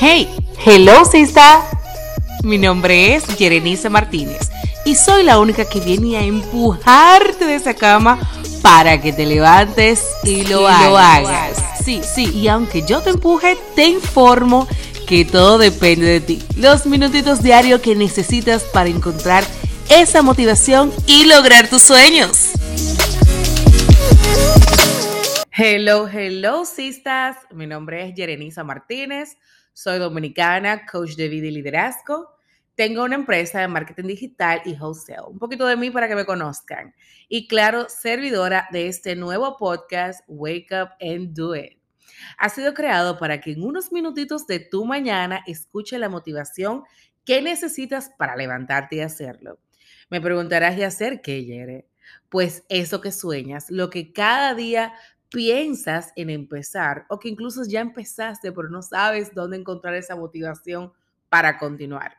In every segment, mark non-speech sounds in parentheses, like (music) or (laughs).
Hey, hello sista. Mi nombre es Jerenice Martínez y soy la única que viene a empujarte de esa cama para que te levantes y lo, hagas. Sí, sí, y aunque yo te empuje, te informo que todo depende de ti. Los minutitos diarios que necesitas para encontrar esa motivación y lograr tus sueños. Hello, hello, sistas. Mi nombre es Jerenisa Martínez. Soy dominicana, coach de vida y liderazgo. Tengo una empresa de marketing digital y wholesale. Un poquito de mí para que me conozcan. Y claro, servidora de este nuevo podcast, Wake Up and Do It. Ha sido creado para que en unos minutitos de tu mañana escuche la motivación que necesitas para levantarte y hacerlo. Me preguntarás, ¿y hacer qué, Yere? Pues eso que sueñas, lo que cada día piensas en empezar o que incluso ya empezaste pero no sabes dónde encontrar esa motivación para continuar.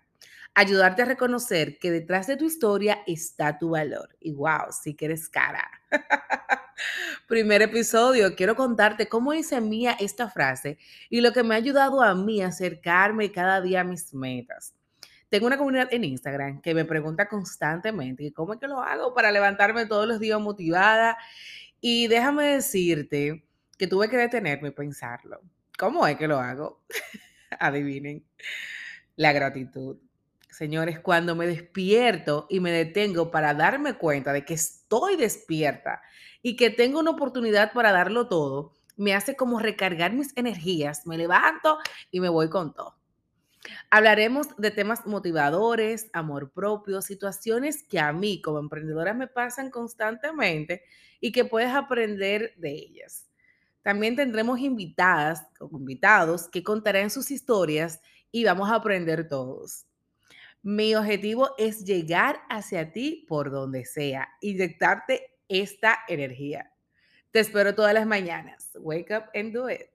Ayudarte a reconocer que detrás de tu historia está tu valor. Y wow, sí que eres cara. (laughs) Primer episodio, quiero contarte cómo hice mía esta frase y lo que me ha ayudado a mí a acercarme cada día a mis metas. Tengo una comunidad en Instagram que me pregunta constantemente cómo es que lo hago para levantarme todos los días motivada y déjame decirte que tuve que detenerme y pensarlo. ¿Cómo es que lo hago? (laughs) Adivinen. La gratitud. Señores, cuando me despierto y me detengo para darme cuenta de que estoy despierta y que tengo una oportunidad para darlo todo, me hace como recargar mis energías. Me levanto y me voy con todo. Hablaremos de temas motivadores, amor propio, situaciones que a mí como emprendedora me pasan constantemente y que puedes aprender de ellas. También tendremos invitadas o invitados que contarán sus historias y vamos a aprender todos. Mi objetivo es llegar hacia ti por donde sea, inyectarte esta energía. Te espero todas las mañanas. Wake up and do it.